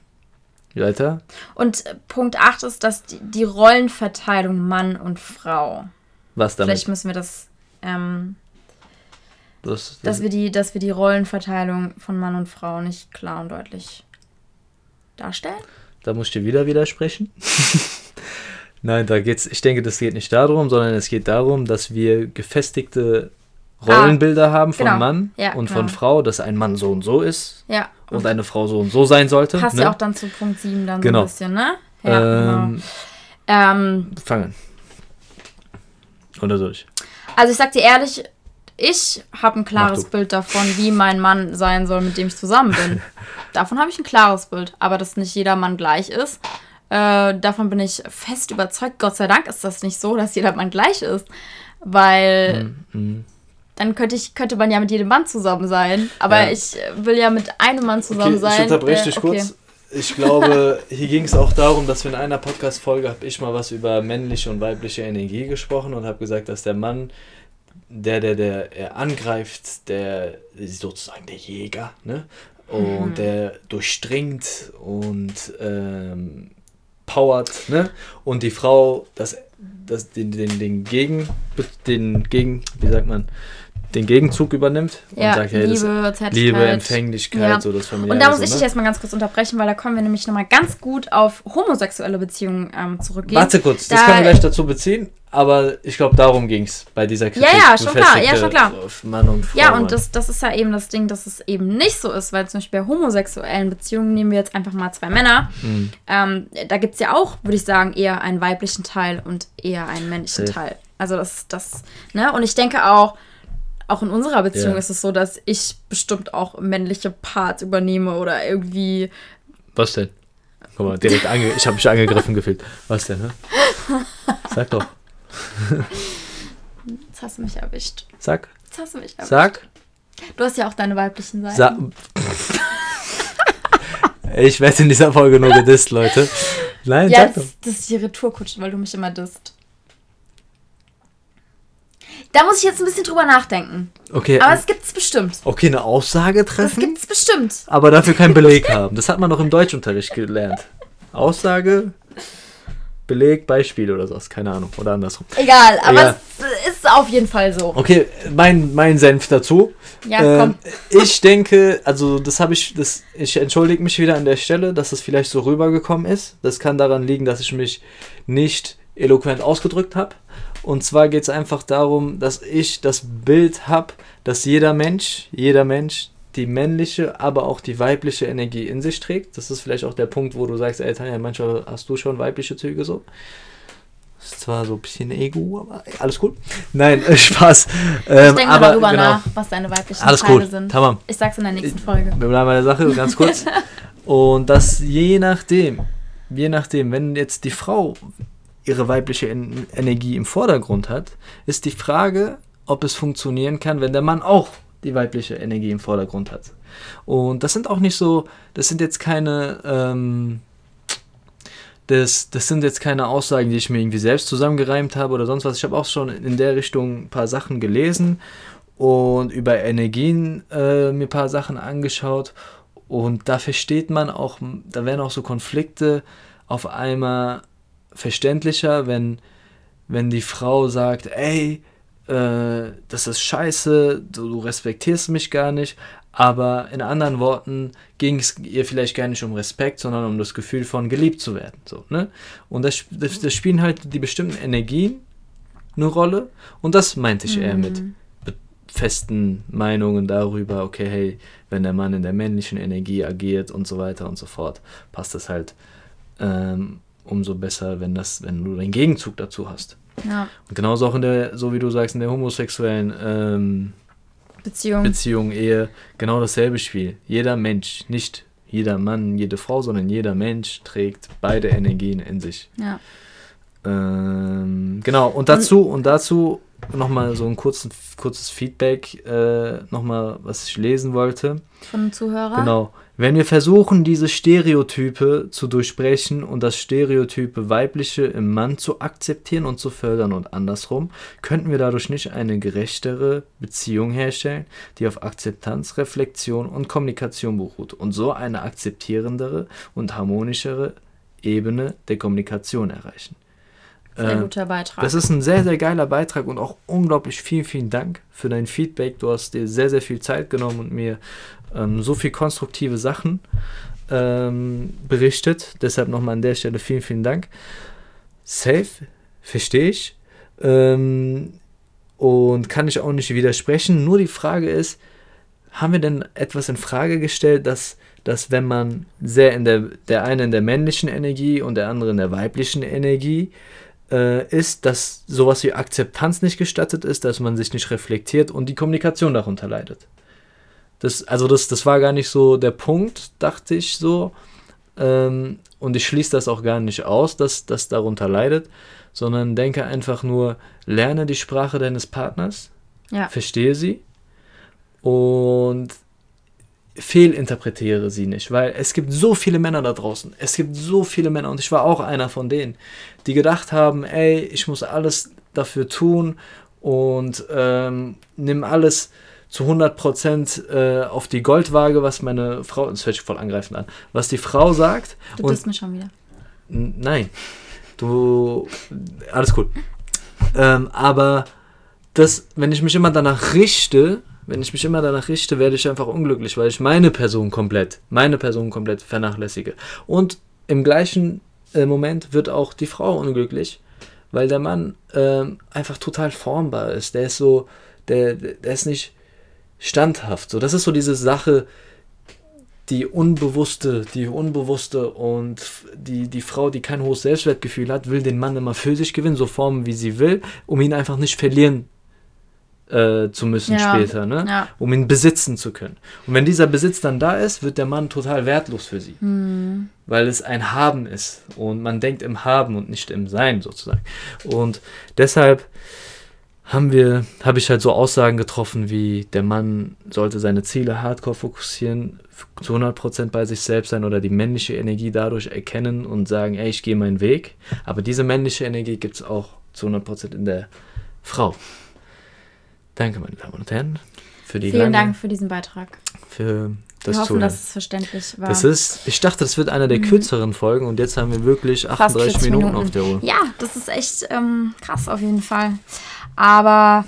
Weiter. Und Punkt 8 ist, dass die, die, Rollenverteilung Mann und Frau. Was damit? Vielleicht müssen wir das, ähm, das, das dass, wir die, dass wir die Rollenverteilung von Mann und Frau nicht klar und deutlich darstellen. Da muss ich dir wieder widersprechen. *laughs* Nein, da geht's, ich denke, das geht nicht darum, sondern es geht darum, dass wir gefestigte Rollenbilder ah, haben von genau. Mann ja, und genau. von Frau, dass ein Mann so und so ist ja. und eine Frau so und so sein sollte. Passt ne? ja auch dann zu Punkt 7 dann genau. so ein bisschen, ne? Ja, ähm, genau. Ähm, fangen. Oder soll ich? Also ich sag dir ehrlich, ich habe ein klares Bild davon, wie mein Mann sein soll, mit dem ich zusammen bin. *laughs* davon habe ich ein klares Bild, aber dass nicht jeder Mann gleich ist. Äh, davon bin ich fest überzeugt. Gott sei Dank ist das nicht so, dass jeder Mann gleich ist. Weil mhm. dann könnte, ich, könnte man ja mit jedem Mann zusammen sein. Aber ja. ich will ja mit einem Mann zusammen okay, sein. Ich unterbreche äh, dich okay. kurz. Ich glaube, *laughs* hier ging es auch darum, dass wir in einer Podcast-Folge habe ich mal was über männliche und weibliche Energie gesprochen und habe gesagt, dass der Mann, der, der, der er angreift, der sozusagen der Jäger, ne? Und mhm. der durchdringt und ähm, powert, ne? Und die Frau das, das den, den, den Gegen, den Gegen, wie sagt man, den Gegenzug übernimmt ja, und sagt, hey, Liebe, das, Liebe, Empfänglichkeit, ja. so das Familiäre. Und da muss ich ne? dich erstmal ganz kurz unterbrechen, weil da kommen wir nämlich nochmal ganz gut auf homosexuelle Beziehungen ähm, zurückgehen. Warte kurz, da, das können wir gleich dazu beziehen, aber ich glaube, darum ging es bei dieser Kritik. Ja, ja, schon klar, ja, schon klar. Mann und Frau. Ja, und das, das ist ja eben das Ding, dass es eben nicht so ist, weil zum Beispiel bei homosexuellen Beziehungen nehmen wir jetzt einfach mal zwei Männer. Mhm. Ähm, da gibt es ja auch, würde ich sagen, eher einen weiblichen Teil und eher einen männlichen. Teil. Also das, das, ne? Und ich denke auch, auch in unserer Beziehung ja. ist es so, dass ich bestimmt auch männliche Parts übernehme oder irgendwie. Was denn? Guck mal, direkt ange ich habe mich angegriffen gefühlt. Was denn, ne? Sag doch. Jetzt hast du mich erwischt. Sag. Jetzt hast du mich erwischt. Sag. Du hast ja auch deine weiblichen Seiten. Sa ich werde in dieser Folge nur gedisst, Leute. Nein, ja, sag doch. Das ist die Retourkutsche, weil du mich immer disst. Da muss ich jetzt ein bisschen drüber nachdenken. Okay. Aber es gibt es bestimmt. Okay, eine Aussage Das treffen, gibt es bestimmt. aber dafür keinen Beleg haben. Das hat man doch im Deutschunterricht gelernt. Aussage, Beleg, Beispiel oder sowas. Keine Ahnung. Oder andersrum. Egal, aber Ja. es ist auf jeden Fall so. Okay, mein, mein Senf dazu. Ja, Ähm, komm. ich denke, also das habe ich, das, ich entschuldige mich wieder an der Stelle, dass das vielleicht so rübergekommen ist. Das kann daran liegen, dass ich mich nicht eloquent ausgedrückt habe. Und zwar geht es einfach darum, dass ich das Bild habe, dass jeder Mensch, jeder Mensch die männliche, aber auch die weibliche Energie in sich trägt. Das ist vielleicht auch der Punkt, wo du sagst, ey Tanja, manchmal hast du schon weibliche Züge so. Ist zwar so ein bisschen Ego, aber alles gut. Nein, *laughs* Spaß. Ähm, Ich denke aber darüber genau. nach, was deine weiblichen Alles Teile gut, sind. tamam. Ich sag's in der nächsten Folge. Wir bleiben bei der Sache, ganz kurz. *laughs* Und das je nachdem, je nachdem, wenn jetzt die Frau ihre weibliche En Energie im Vordergrund hat, ist die Frage, ob es funktionieren kann, wenn der Mann auch die weibliche Energie im Vordergrund hat. Und das sind auch nicht so, das sind jetzt keine, ähm, das, das sind jetzt keine Aussagen, die ich mir irgendwie selbst zusammengereimt habe oder sonst was. Ich habe auch schon in der Richtung ein paar Sachen gelesen und über Energien äh, mir ein paar Sachen angeschaut. Und da versteht man auch, da werden auch so Konflikte auf einmal verständlicher, wenn, wenn die Frau sagt, ey, äh, das ist scheiße, du, du respektierst mich gar nicht. Aber in anderen Worten ging es ihr vielleicht gar nicht um Respekt, sondern um das Gefühl von geliebt zu werden. So, ne? Und das, das, das spielen halt die bestimmten Energien eine Rolle. Und das meinte ich eher mit festen Meinungen darüber, okay, hey, wenn der Mann in der männlichen Energie agiert und so weiter und so fort, passt das halt ähm, umso besser, wenn das, wenn du den Gegenzug dazu hast. Ja, Und genauso auch in der, so wie du sagst, in der homosexuellen ähm, Beziehung. Beziehung, Ehe, genau dasselbe Spiel. Jeder Mensch, nicht jeder Mann, jede Frau, sondern jeder Mensch trägt beide Energien in sich. ja. Ähm, genau, und dazu, und dazu nochmal so ein kurzen, kurzes Feedback, äh, nochmal, was ich lesen wollte. Von einem Zuhörer. Genau. Wenn wir versuchen, diese Stereotype zu durchbrechen und das Stereotype weibliche im Mann zu akzeptieren und zu fördern und andersrum, könnten wir dadurch nicht eine gerechtere Beziehung herstellen, die auf Akzeptanz, Reflexion und Kommunikation beruht und so eine akzeptierendere und harmonischere Ebene der Kommunikation erreichen. Sehr Äh, guter Beitrag. das ist ein sehr, sehr geiler Beitrag und auch unglaublich vielen, vielen Dank für dein Feedback. Du hast dir sehr, sehr viel Zeit genommen und mir ähm, so viel konstruktive Sachen ähm, berichtet. Deshalb nochmal an der Stelle vielen, vielen Dank. Safe, verstehe ich. Ähm, und kann ich auch nicht widersprechen. Nur die Frage ist, haben wir denn etwas in Frage gestellt, dass, dass wenn man sehr in der, der eine in der männlichen Energie und der andere in der weiblichen Energie äh, ist, dass sowas wie Akzeptanz nicht gestattet ist, dass man sich nicht reflektiert und die Kommunikation darunter leidet. Das, also das, das war gar nicht so der Punkt, dachte ich so. Ähm, und ich schließe das auch gar nicht aus, dass das darunter leidet, sondern denke einfach nur, lerne die Sprache deines Partners, ja. verstehe sie und fehlinterpretiere sie nicht, weil es gibt so viele Männer da draußen. Es gibt so viele Männer und ich war auch einer von denen, die gedacht haben, ey, ich muss alles dafür tun und ähm, nimm alles zu 100% äh, auf die Goldwaage, was meine Frau, das hört sich voll angreifend an, was die Frau sagt. Du und bist mir schon wieder. Nein. Du. Alles cool. Ähm, aber das, wenn ich mich immer danach richte, wenn ich mich immer danach richte, werde ich einfach unglücklich, weil ich meine Person komplett, meine Person komplett vernachlässige. Und im gleichen äh, Moment wird auch die Frau unglücklich, weil der Mann ähm, einfach total formbar ist. Der ist so, der, der ist nicht standhaft. So, das ist so diese Sache, die unbewusste, die unbewusste und die, die Frau, die kein hohes Selbstwertgefühl hat, will den Mann immer für sich gewinnen, so formen, wie sie will, um ihn einfach nicht verlieren äh, zu müssen Ja, später, ne? ja. Um ihn besitzen zu können. Und wenn dieser Besitz dann da ist, wird der Mann total wertlos für sie. Hm. Weil es ein Haben ist. Und man denkt im Haben und nicht im Sein sozusagen. Und deshalb haben wir, habe ich halt so Aussagen getroffen wie, der Mann sollte seine Ziele hardcore fokussieren, zu 100% bei sich selbst sein oder die männliche Energie dadurch erkennen und sagen, ey, ich gehe meinen Weg. Aber diese männliche Energie gibt es auch zu 100% in der Frau. Danke, meine Damen und Herren, für die Vielen lange, Dank für diesen Beitrag. für das Wir hoffen, Zuhören. dass es verständlich war. Das ist, ich dachte, das wird einer der kürzeren Folgen und jetzt haben wir wirklich 38 40 Minuten, Minuten. auf der Uhr. Ja, das ist echt ähm, krass auf jeden Fall. Aber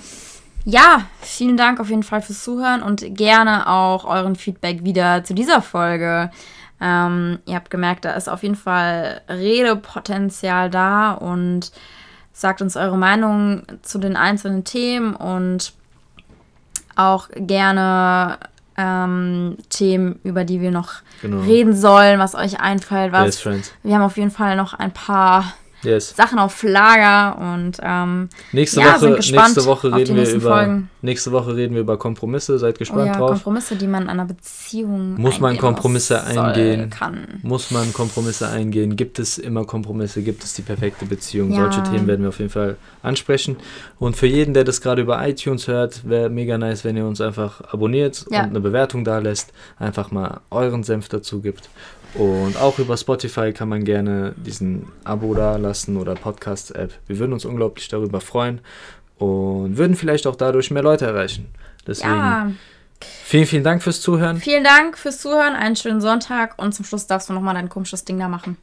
ja, vielen Dank auf jeden Fall fürs Zuhören und gerne auch euren Feedback wieder zu dieser Folge. Ähm, ihr habt gemerkt, da ist auf jeden Fall Redepotenzial da und sagt uns eure Meinung zu den einzelnen Themen und auch gerne ähm, Themen, über die wir noch Genau. reden sollen, was euch einfällt, was wir haben auf jeden Fall noch ein paar Yes. Sachen auf Lager und ähm, Nächste, Ja, Woche, nächste, Woche reden wir über, Folgen. nächste Woche reden wir über Kompromisse. Seid oh gespannt ja, drauf. Kompromisse, die man in einer Beziehung Muss man Kompromisse eingehen? kann. Muss man Kompromisse eingehen? Gibt es immer Kompromisse? Gibt es die perfekte Beziehung? Ja. Solche Themen werden wir auf jeden Fall ansprechen. Und für jeden, der das gerade über iTunes hört, wäre mega nice, wenn ihr uns einfach abonniert und eine Bewertung da lässt. Einfach mal euren Senf dazu gibt. Und auch über Spotify kann man gerne diesen Abo da lassen oder Podcast-App. Wir würden uns unglaublich darüber freuen und würden vielleicht auch dadurch mehr Leute erreichen. Deswegen Ja, vielen, vielen Dank fürs Zuhören. vielen Dank fürs Zuhören, einen schönen Sonntag und zum Schluss darfst du nochmal dein komisches Ding da machen,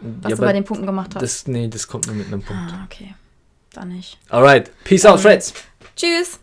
was Ja, du bei den Punkten gemacht hast. das, nee, das kommt nur mit einem Punkt. ah, okay, dann nicht. Alright, peace out, Ähm, friends. Tschüss!